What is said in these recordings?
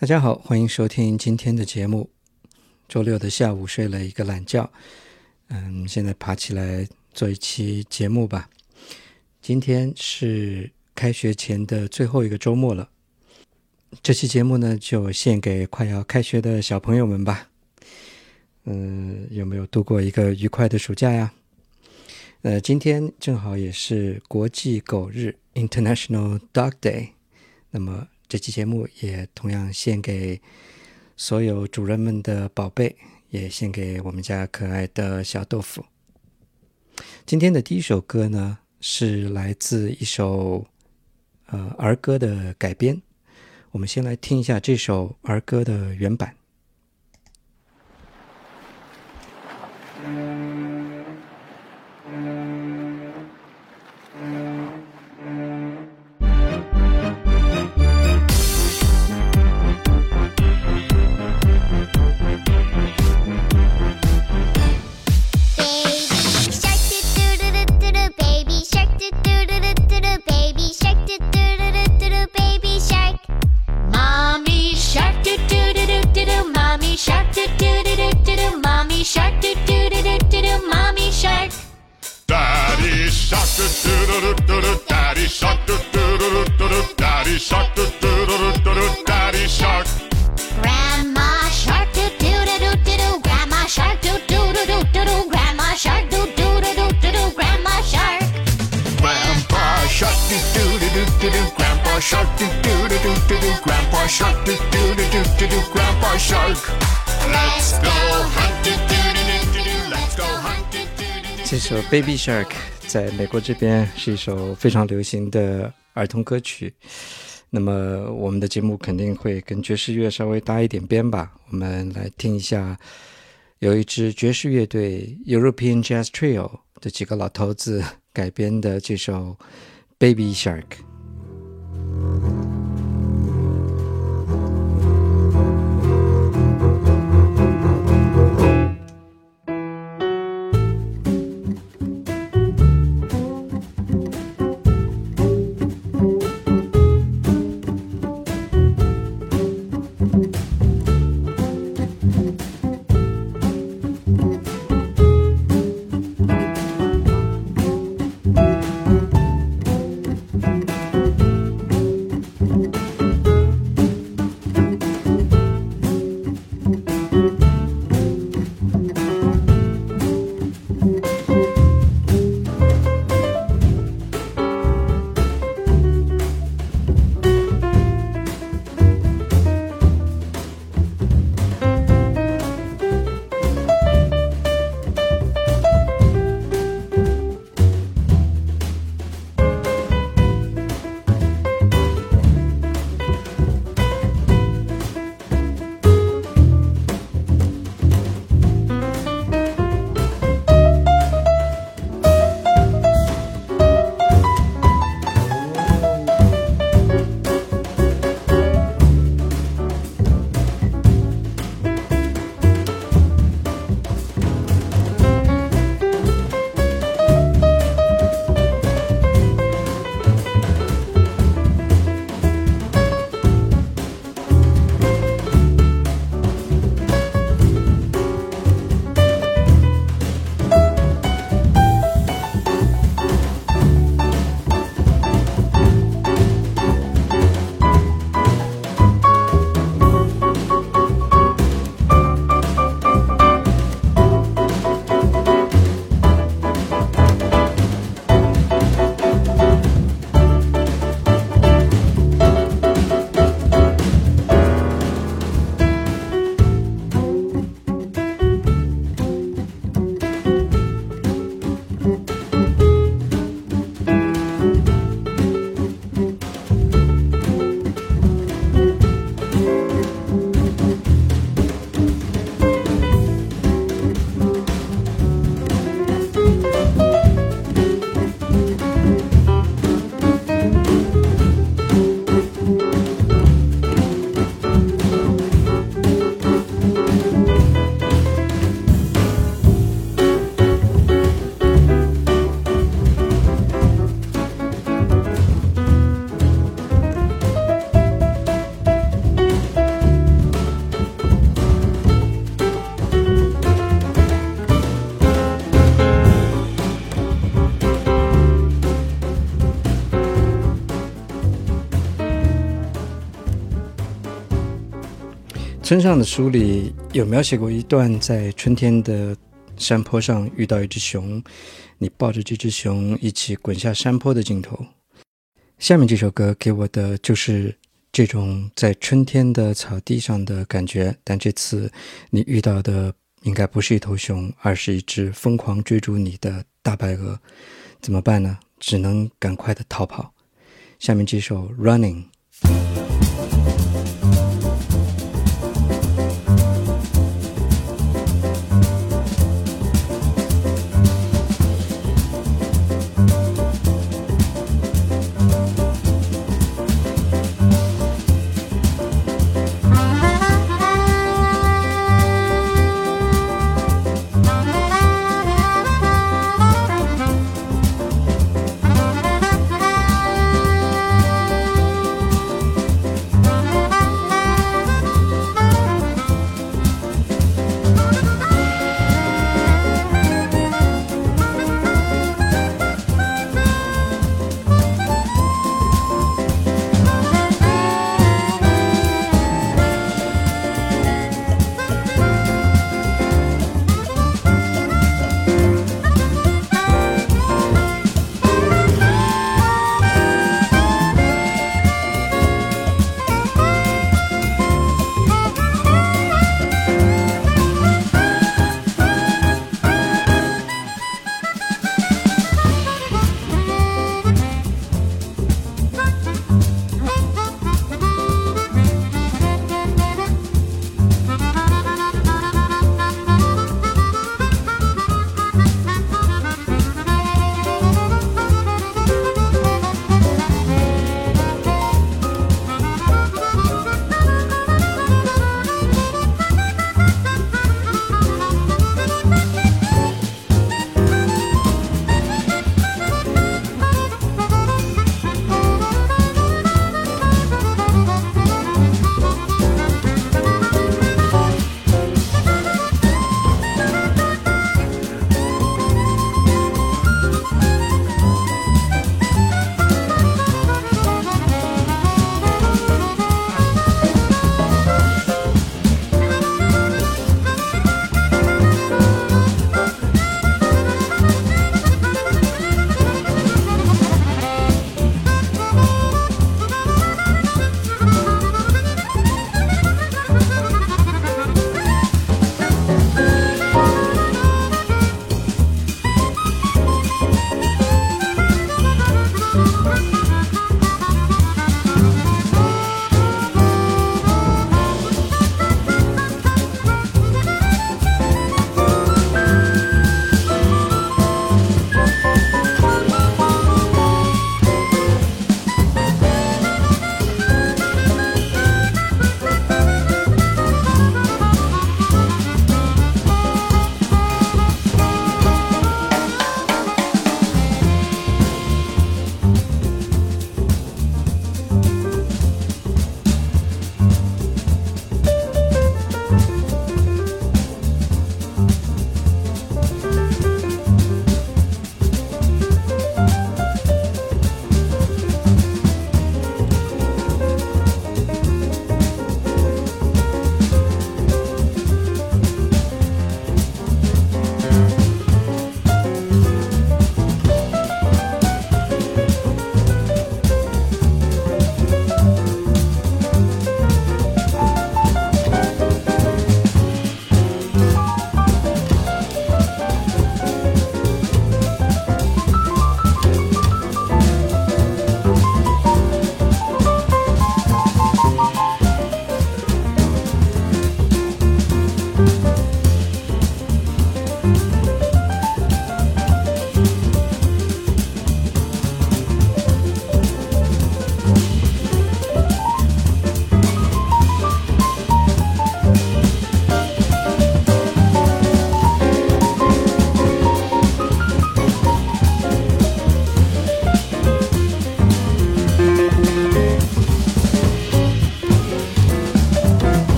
大家好，欢迎收听今天的节目。周六的下午睡了一个懒觉，嗯，现在爬起来做一期节目吧。今天是开学前的最后一个周末了，这期节目呢就献给快要开学的小朋友们吧。嗯，有没有度过一个愉快的暑假呀？呃，今天正好也是国际狗日 （International Dog Day），那么。这期节目也同样献给所有主人们的宝贝，也献给我们家可爱的小豆腐。今天的第一首歌呢，是来自一首呃儿歌的改编。我们先来听一下这首儿歌的原版。这首《Baby Shark》在美国这边是一首非常流行的儿童歌曲。那么，我们的节目肯定会跟爵士乐稍微搭一点边吧。我们来听一下，有一支爵士乐队 European Jazz Trio 的几个老头子改编的这首《Baby Shark》。村上的书里有描写过一段在春天的山坡上遇到一只熊，你抱着这只熊一起滚下山坡的镜头。下面这首歌给我的就是这种在春天的草地上的感觉，但这次你遇到的应该不是一头熊，而是一只疯狂追逐你的大白鹅。怎么办呢？只能赶快的逃跑。下面这首《Running》。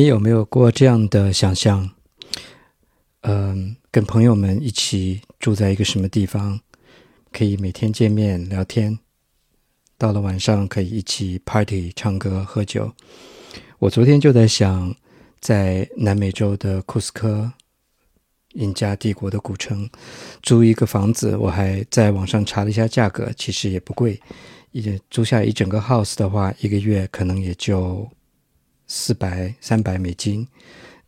你有没有过这样的想象？嗯，跟朋友们一起住在一个什么地方，可以每天见面聊天，到了晚上可以一起 party 唱歌喝酒。我昨天就在想，在南美洲的库斯科，印加帝国的古城，租一个房子，我还在网上查了一下价格，其实也不贵。一租下一整个 house 的话，一个月可能也就四百三百美金，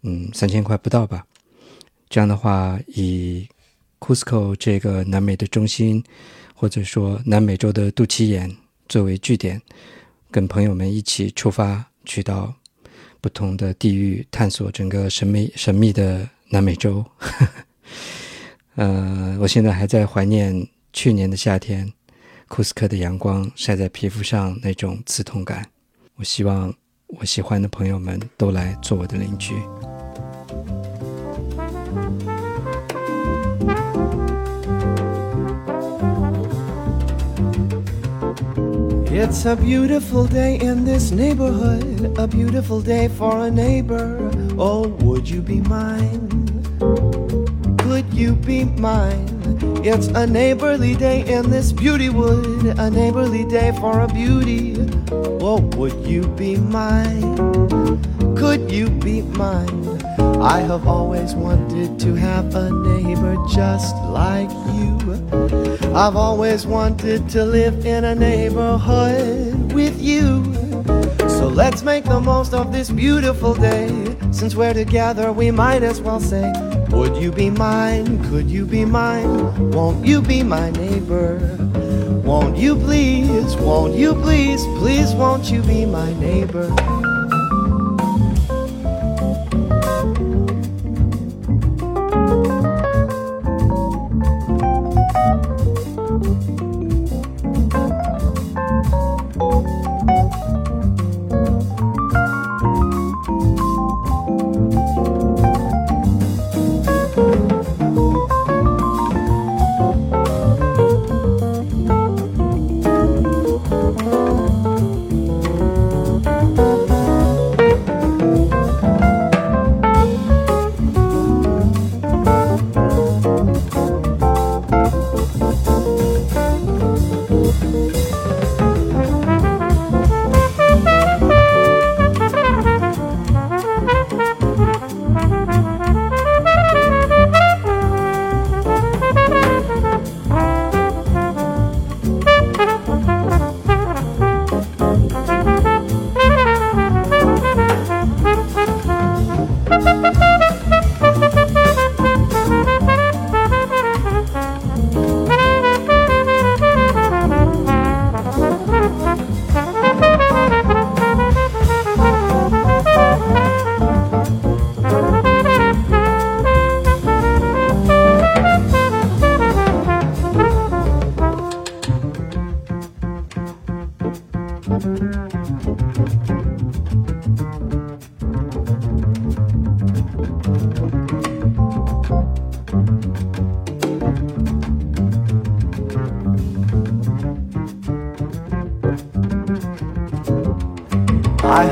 嗯，三千块不到吧。这样的话，以 Cusco 这个南美的中心，或者说南美洲的肚脐眼作为据点，跟朋友们一起出发，去到不同的地域，探索整个神秘神秘的南美洲。呃，我现在还在怀念去年的夏天，库斯科的阳光晒在皮肤上那种刺痛感。我希望我喜欢的朋友们都来做我的邻居。It's a beautiful day in this neighborhood, a beautiful day for a neighbor. Oh, would you be mine? You be mine? It's a neighborly day in this beauty wood, a neighborly day for a beauty. Oh, would you be mine? Could you be mine? I have always wanted to have a neighbor just like you. I've always wanted to live in a neighborhood with you. So let's make the most of this beautiful day. Since we're together, we might as well say, Would you be mine? Could you be mine? Won't you be my neighbor? Won't you please? Won't you please? Please, won't you be my neighbor?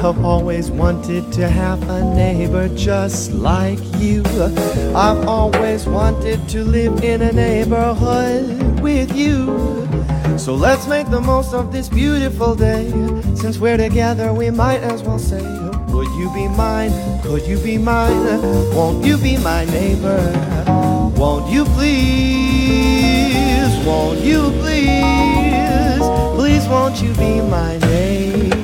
Have always wanted to have a neighbor just like you. I've always wanted to live in a neighborhood with you. So let's make the most of this beautiful day. Since we're together, we might as well say, Would you be mine? Could you be mine? Won't you be my neighbor? Won't you please? Won't you please? Please, won't you be my neighbor?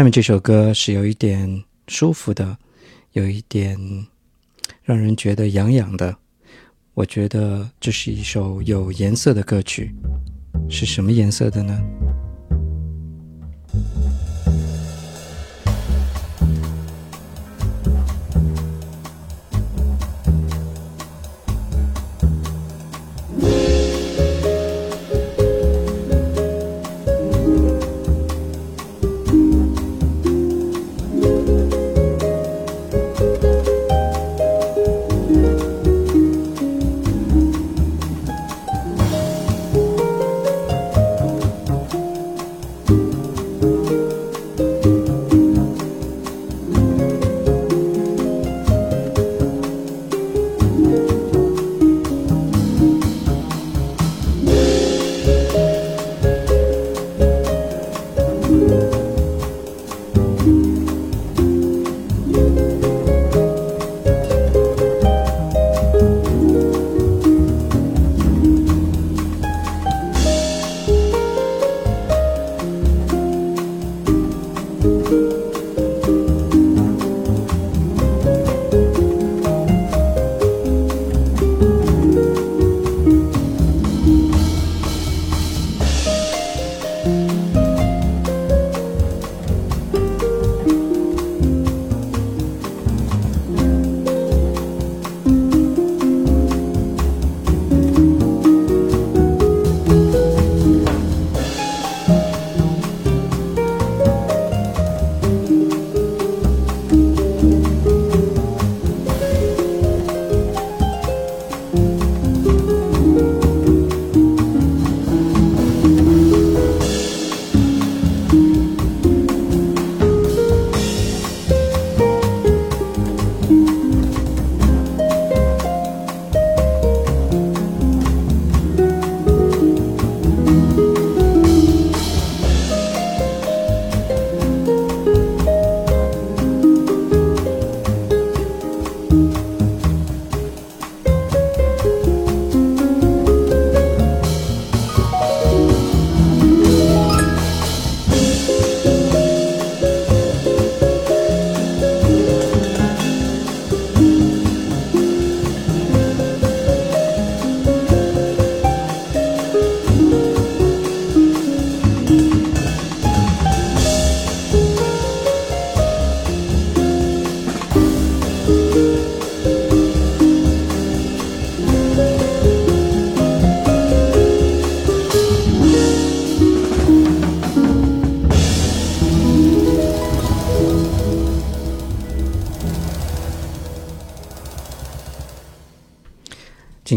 下面这首歌是有一点舒服的，有一点让人觉得痒痒的。我觉得这是一首有颜色的歌曲，是什么颜色的呢？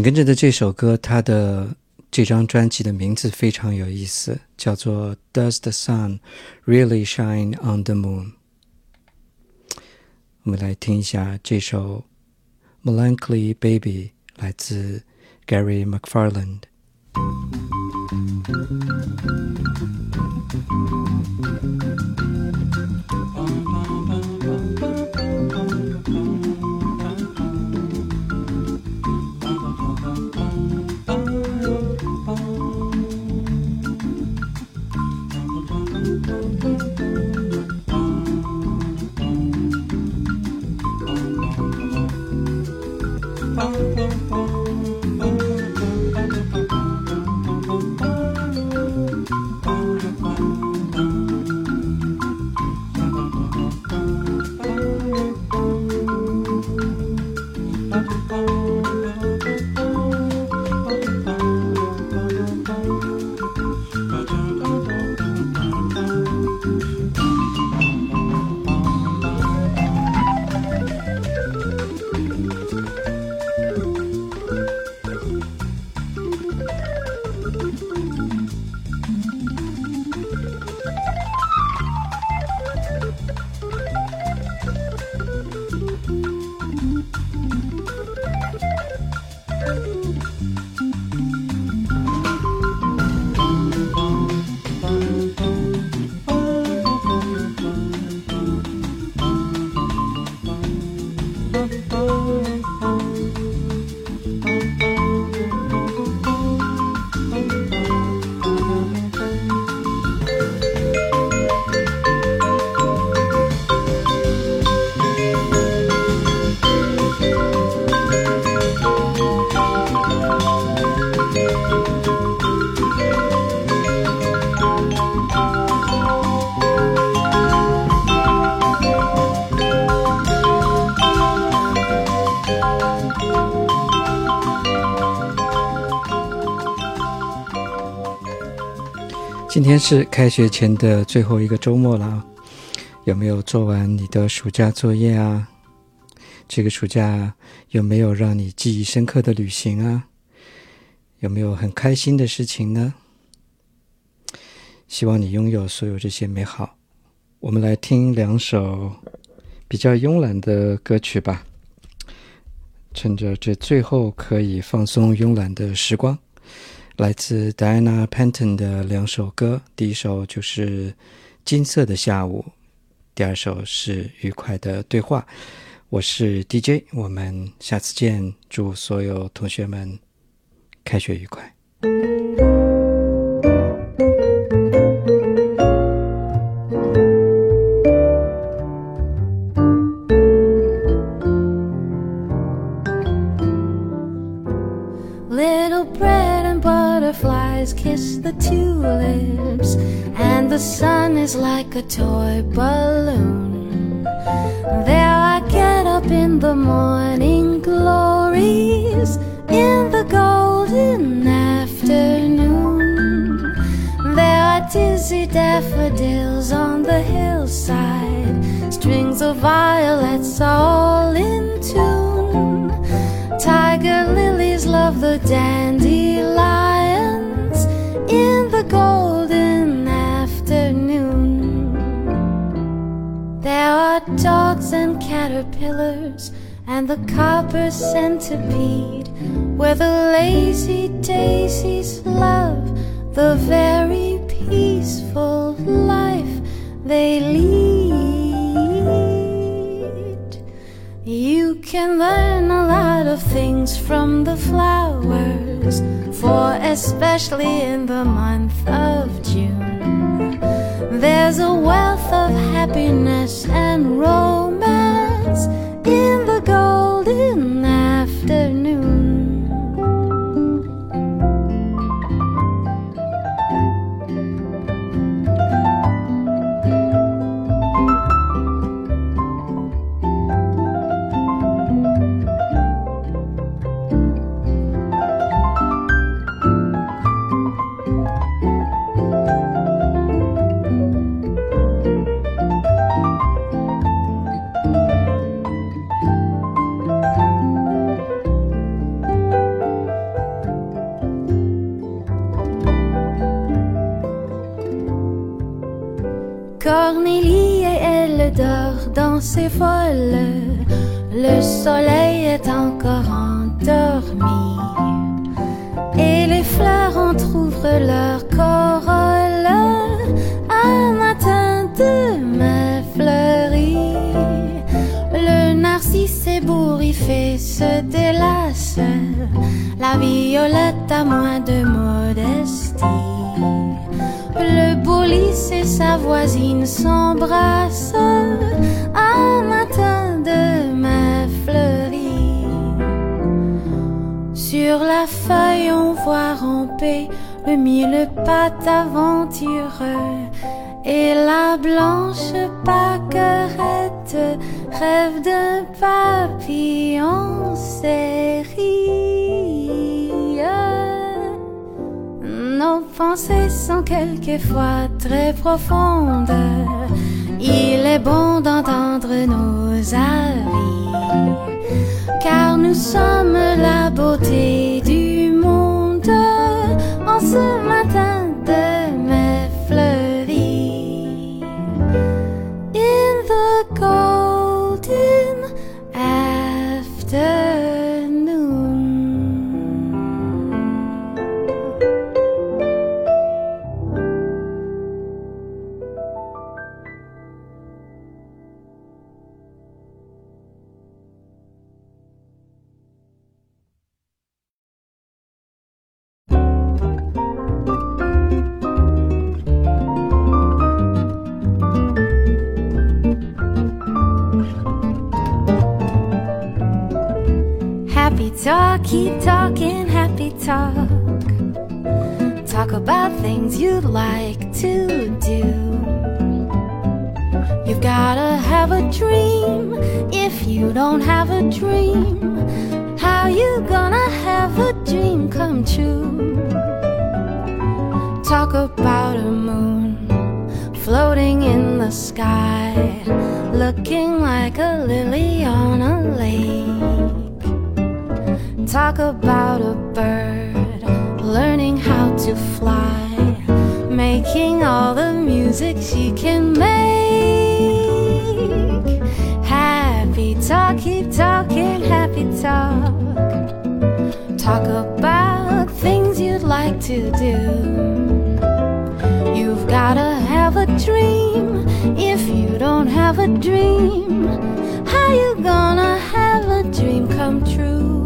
跟着的这首歌，它的这张专辑的名字非常有意思，叫做《Does the Sun Really Shine on the Moon》。我们来听一下这首《Melancholy Baby》，来自 Gary McFarland。今天是开学前的最后一个周末了，有没有做完你的暑假作业啊？这个暑假有没有让你记忆深刻的旅行啊？有没有很开心的事情呢？希望你拥有所有这些美好。我们来听两首比较慵懒的歌曲吧，趁着这最后可以放松慵懒的时光。来自 Diana panton 的两首歌，第一首就是《金色的下午》，第二首是《愉快的对话》。我是 DJ，我们下次见。祝所有同学们开学愉快。Kiss the tulips, and the sun is like a toy balloon. There I get up in the morning glories, in the golden afternoon. There are dizzy daffodils on the hillside, strings of violets all in tune. Tiger lilies love the the golden afternoon. There are dogs and caterpillars and the copper centipede, where the lazy daisies love the very peaceful life they lead. You can learn a lot of things from the flowers for especially in the month of June. There's a wealth of happiness and romance pensées folles, le soleil est encore endormi. Et les fleurs entr'ouvrent leur corolle, un matin demain fleuri. Le narcisse ébouriffé se délasse, la violette a moins de modestie. Boulisse et sa voisine s'embrassent, un matin demain fleuri. Sur la feuille, on voit ramper le mille pattes aventureux. Et la blanche pâquerette rêve d'un papillon série. Pensées sont quelquefois très profondes. Il est bon d'entendre nos avis, car nous sommes la beauté du monde Happy talk, keep talking, happy talk. Talk about things you'd like to do. You've gotta have a dream. If you don't have a dream, how you gonna have a dream come true? Talk about a moon floating in the sky, looking like a lily on a lake. Talk about a bird learning how to fly, making all the music she can make. Happy talk, keep talking, happy talk. Talk about things you'd like to do. You've gotta have a dream. If you don't have a dream, how you gonna have a dream come true?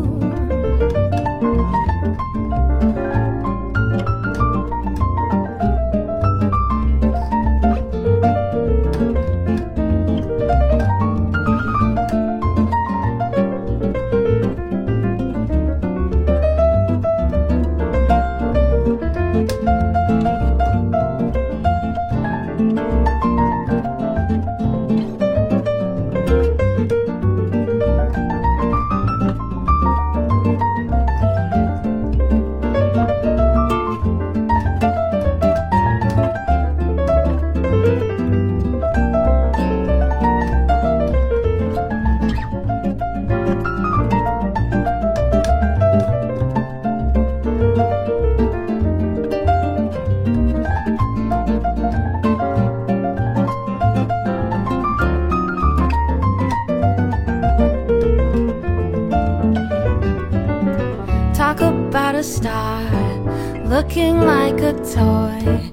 Looking like a toy,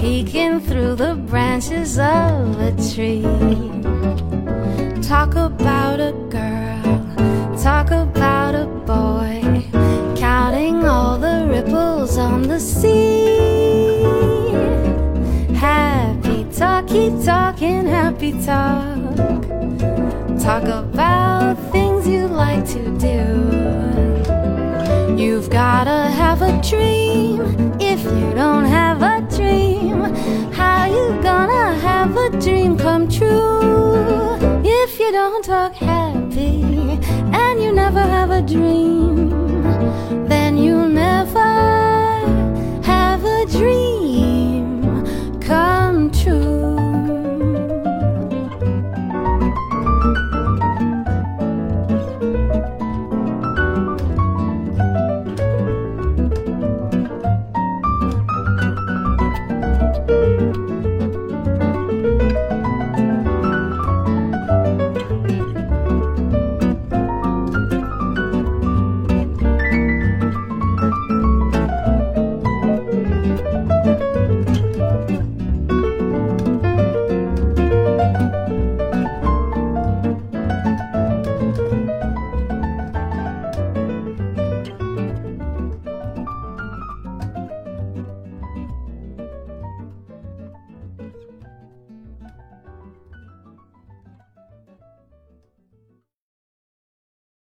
peeking through the branches of a tree. Talk about a girl, talk about a boy, counting all the ripples on the sea. Happy talk, keep talking, happy talk. Talk about things you like to do. Gotta have a dream. If you don't have a dream, how you gonna have a dream come true? If you don't talk happy and you never have a dream,